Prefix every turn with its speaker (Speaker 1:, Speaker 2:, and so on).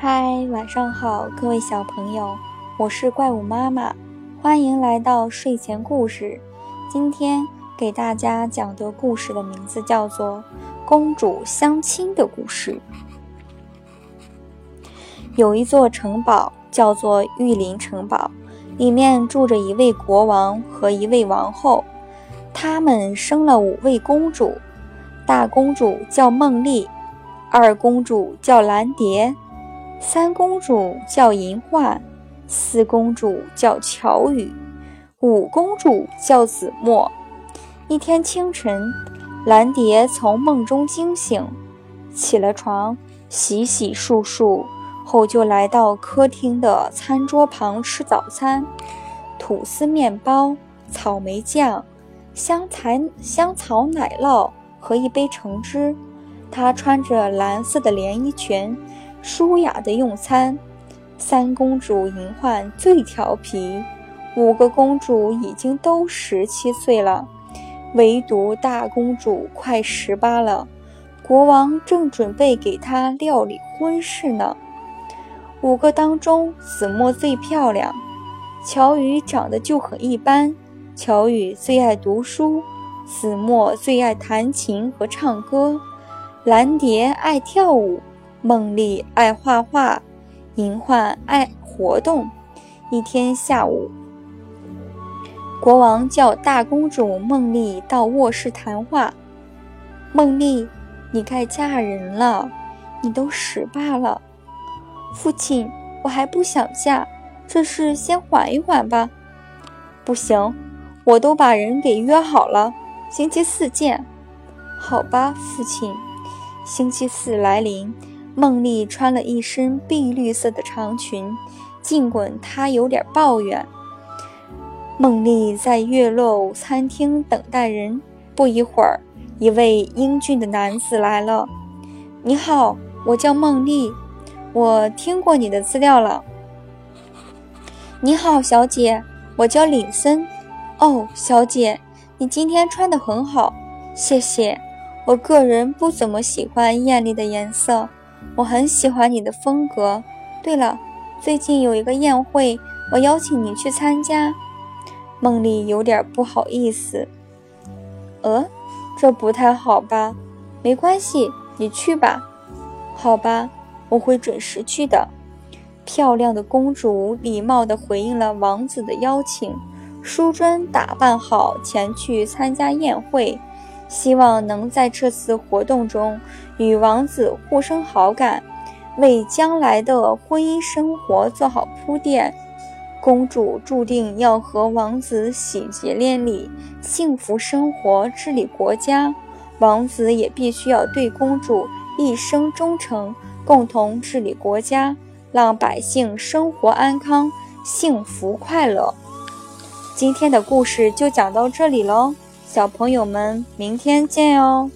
Speaker 1: 嗨，晚上好，各位小朋友，我是怪物妈妈，欢迎来到睡前故事。今天给大家讲的故事的名字叫做《公主相亲的故事》。有一座城堡叫做玉林城堡，里面住着一位国王和一位王后，他们生了五位公主，大公主叫梦丽。二公主叫蓝蝶，三公主叫银焕，四公主叫巧雨，五公主叫子墨。一天清晨，蓝蝶从梦中惊醒，起了床，洗洗漱漱后，就来到客厅的餐桌旁吃早餐：吐司面包、草莓酱、香菜香草奶酪和一杯橙汁。她穿着蓝色的连衣裙，舒雅的用餐。三公主银焕最调皮，五个公主已经都十七岁了，唯独大公主快十八了。国王正准备给她料理婚事呢。五个当中，子墨最漂亮，乔雨长得就很一般。乔雨最爱读书，子墨最爱弹琴和唱歌。蓝蝶爱跳舞，梦丽爱画画，银焕爱活动。一天下午，国王叫大公主梦丽到卧室谈话。梦丽，你该嫁人了，你都十八了。父亲，我还不想嫁，这事先缓一缓吧。不行，我都把人给约好了，星期四见。好吧，父亲。星期四来临，梦丽穿了一身碧绿色的长裙。尽管她有点抱怨，梦丽在月落餐厅等待人。不一会儿，一位英俊的男子来了。“你好，我叫梦丽，我听过你的资料了。”“你好，小姐，我叫李森。”“哦，小姐，你今天穿得很好，谢谢。”我个人不怎么喜欢艳丽的颜色，我很喜欢你的风格。对了，最近有一个宴会，我邀请你去参加。梦丽有点不好意思。呃，这不太好吧？没关系，你去吧。好吧，我会准时去的。漂亮的公主礼貌地回应了王子的邀请，淑贞打扮好前去参加宴会。希望能在这次活动中与王子互生好感，为将来的婚姻生活做好铺垫。公主注定要和王子喜结连理，幸福生活，治理国家。王子也必须要对公主一生忠诚，共同治理国家，让百姓生活安康、幸福快乐。今天的故事就讲到这里喽。小朋友们，明天见哦。